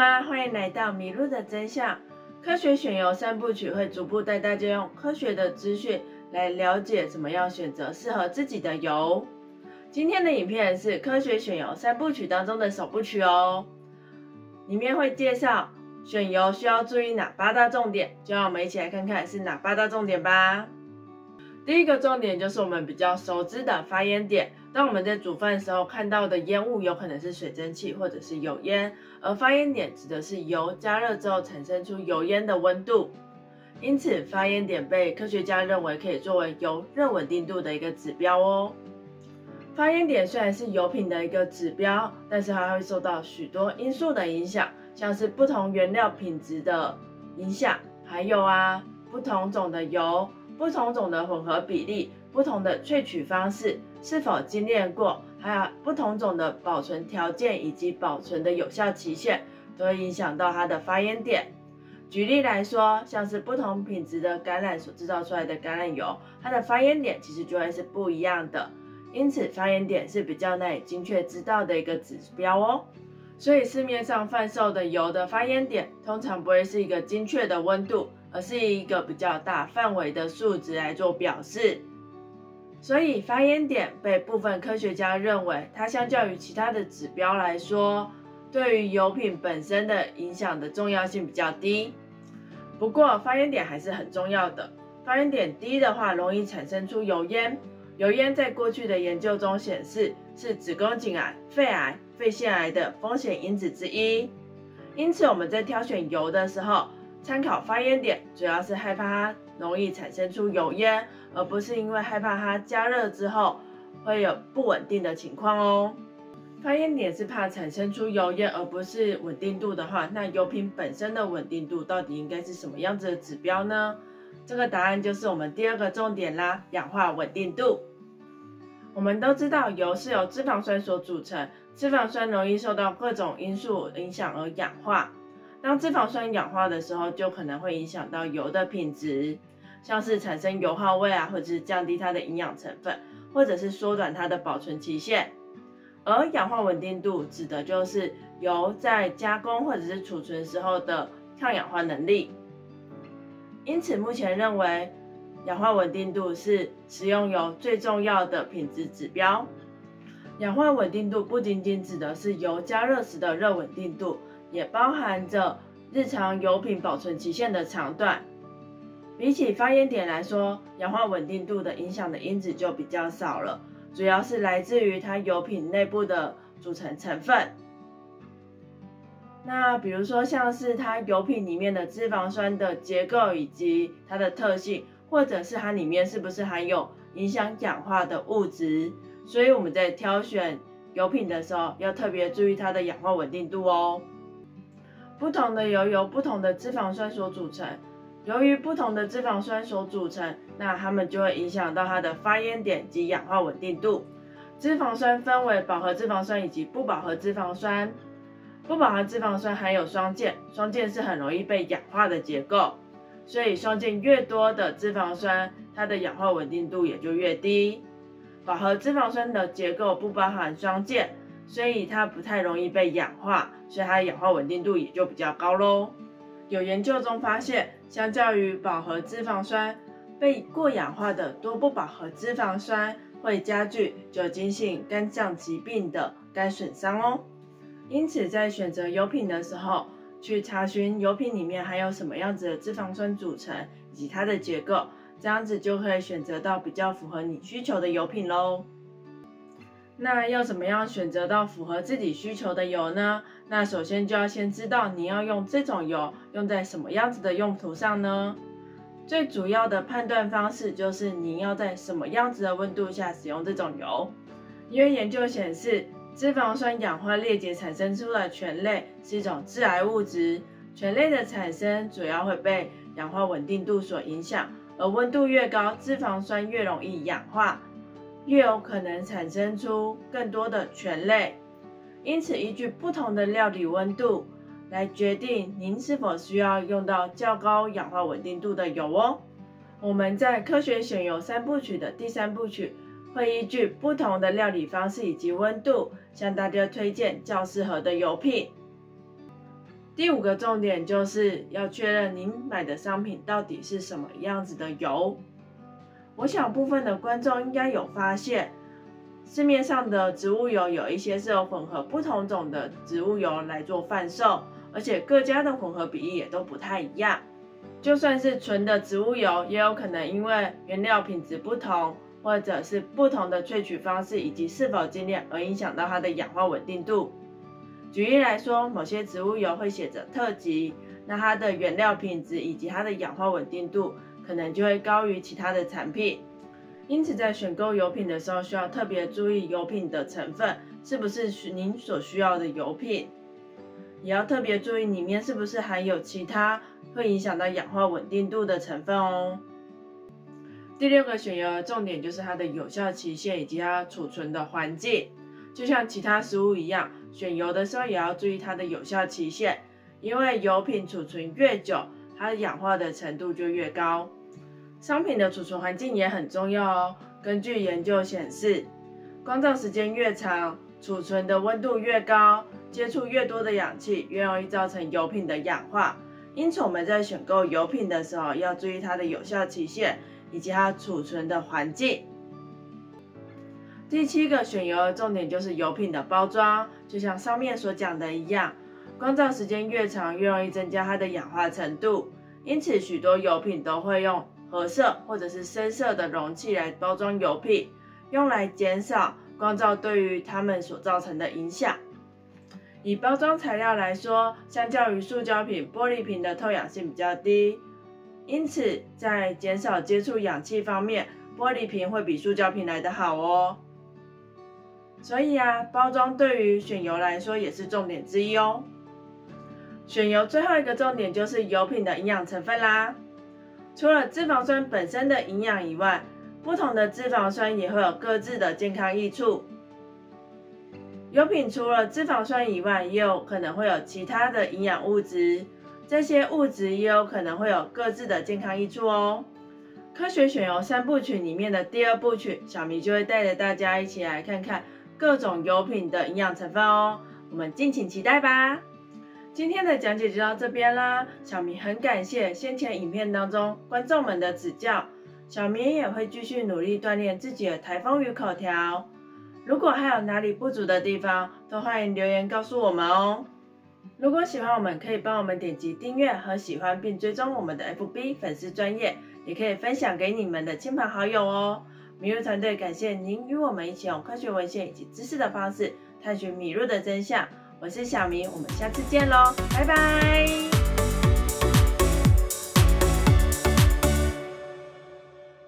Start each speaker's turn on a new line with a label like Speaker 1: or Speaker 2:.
Speaker 1: 欢迎来到迷路的真相。科学选油三部曲会逐步带大家用科学的资讯来了解怎么样选择适合自己的油。今天的影片是科学选油三部曲当中的首部曲哦，里面会介绍选油需要注意哪八大重点，就让我们一起来看看是哪八大重点吧。第一个重点就是我们比较熟知的发烟点。当我们在煮饭的时候看到的烟雾，有可能是水蒸气或者是油烟，而发烟点指的是油加热之后产生出油烟的温度。因此，发烟点被科学家认为可以作为油热稳定度的一个指标哦。发烟点虽然是油品的一个指标，但是它会受到许多因素的影响，像是不同原料品质的影响，还有啊不同种的油。不同种的混合比例、不同的萃取方式、是否精炼过，还有不同种的保存条件以及保存的有效期限，都会影响到它的发烟点。举例来说，像是不同品质的橄榄所制造出来的橄榄油，它的发烟点其实就会是不一样的。因此，发烟点是比较难以精确知道的一个指标哦。所以，市面上贩售的油的发烟点，通常不会是一个精确的温度。而是一个比较大范围的数值来做表示，所以发烟点被部分科学家认为，它相较于其他的指标来说，对于油品本身的影响的重要性比较低。不过发烟点还是很重要的，发烟点低的话，容易产生出油烟。油烟在过去的研究中显示，是子宫颈癌、肺癌、肺腺癌的风险因子之一。因此我们在挑选油的时候，参考发烟点，主要是害怕它容易产生出油烟，而不是因为害怕它加热之后会有不稳定的情况哦。发烟点是怕产生出油烟，而不是稳定度的话，那油品本身的稳定度到底应该是什么样子的指标呢？这个答案就是我们第二个重点啦，氧化稳定度。我们都知道油是由脂肪酸所组成，脂肪酸容易受到各种因素影响而氧化。当脂肪酸氧化的时候，就可能会影响到油的品质，像是产生油耗味啊，或者是降低它的营养成分，或者是缩短它的保存期限。而氧化稳定度指的就是油在加工或者是储存时候的抗氧化能力。因此，目前认为氧化稳定度是食用油最重要的品质指标。氧化稳定度不仅仅指的是油加热时的热稳定度。也包含着日常油品保存期限的长短。比起发烟点来说，氧化稳定度的影响的因子就比较少了，主要是来自于它油品内部的组成成分。那比如说像是它油品里面的脂肪酸的结构以及它的特性，或者是它里面是不是含有影响氧化的物质。所以我们在挑选油品的时候，要特别注意它的氧化稳定度哦。不同的油由不同的脂肪酸所组成，由于不同的脂肪酸所组成，那它们就会影响到它的发烟点及氧化稳定度。脂肪酸分为饱和脂肪酸以及不饱和脂肪酸。不饱和脂肪酸含有双键，双键是很容易被氧化的结构，所以双键越多的脂肪酸，它的氧化稳定度也就越低。饱和脂肪酸的结构不包含双键。所以它不太容易被氧化，所以它的氧化稳定度也就比较高喽。有研究中发现，相较于饱和脂肪酸，被过氧化的多不饱和脂肪酸会加剧酒精性肝脏疾病的肝损伤哦。因此，在选择油品的时候，去查询油品里面含有什么样子的脂肪酸组成以及它的结构，这样子就可以选择到比较符合你需求的油品喽。那要怎么样选择到符合自己需求的油呢？那首先就要先知道你要用这种油用在什么样子的用途上呢？最主要的判断方式就是你要在什么样子的温度下使用这种油。因为研究显示，脂肪酸氧化裂解产生出的醛类是一种致癌物质，醛类的产生主要会被氧化稳定度所影响，而温度越高，脂肪酸越容易氧化。越有可能产生出更多的醛类，因此依据不同的料理温度来决定您是否需要用到较高氧化稳定度的油哦。我们在科学选油三部曲的第三部曲会依据不同的料理方式以及温度，向大家推荐较适合的油品。第五个重点就是要确认您买的商品到底是什么样子的油。我想部分的观众应该有发现，市面上的植物油有一些是有混合不同种的植物油来做贩售，而且各家的混合比例也都不太一样。就算是纯的植物油，也有可能因为原料品质不同，或者是不同的萃取方式以及是否精炼而影响到它的氧化稳定度。举例来说，某些植物油会写着特级，那它的原料品质以及它的氧化稳定度可能就会高于其他的产品。因此，在选购油品的时候，需要特别注意油品的成分是不是您所需要的油品，也要特别注意里面是不是含有其他。会影响到氧化稳定度的成分哦。第六个选油的重点就是它的有效期限以及它储存的环境。就像其他食物一样，选油的时候也要注意它的有效期限，因为油品储存越久，它氧化的程度就越高。商品的储存环境也很重要哦。根据研究显示，光照时间越长，储存的温度越高，接触越多的氧气，越容易造成油品的氧化。因此，我们在选购油品的时候，要注意它的有效期限以及它储存的环境。第七个选油的重点就是油品的包装，就像上面所讲的一样，光照时间越长，越容易增加它的氧化程度。因此，许多油品都会用褐色或者是深色的容器来包装油品，用来减少光照对于它们所造成的影响。以包装材料来说，相较于塑胶瓶，玻璃瓶的透氧性比较低，因此在减少接触氧气方面，玻璃瓶会比塑胶瓶来得好哦。所以啊，包装对于选油来说也是重点之一哦。选油最后一个重点就是油品的营养成分啦。除了脂肪酸本身的营养以外，不同的脂肪酸也会有各自的健康益处。油品除了脂肪酸以外，也有可能会有其他的营养物质，这些物质也有可能会有各自的健康益处哦。科学选油三部曲里面的第二部曲，小明就会带着大家一起来看看各种油品的营养成分哦，我们敬请期待吧。今天的讲解就到这边啦，小明很感谢先前影片当中观众们的指教，小明也会继续努力锻炼自己的台风语口条。如果还有哪里不足的地方，都欢迎留言告诉我们哦。如果喜欢我们，可以帮我们点击订阅和喜欢，并追踪我们的 FB 粉丝专业，也可以分享给你们的亲朋好友哦。米露团队感谢您与我们一起用科学文献以及知识的方式探寻米露的真相。我是小明，我们下次见喽，拜拜。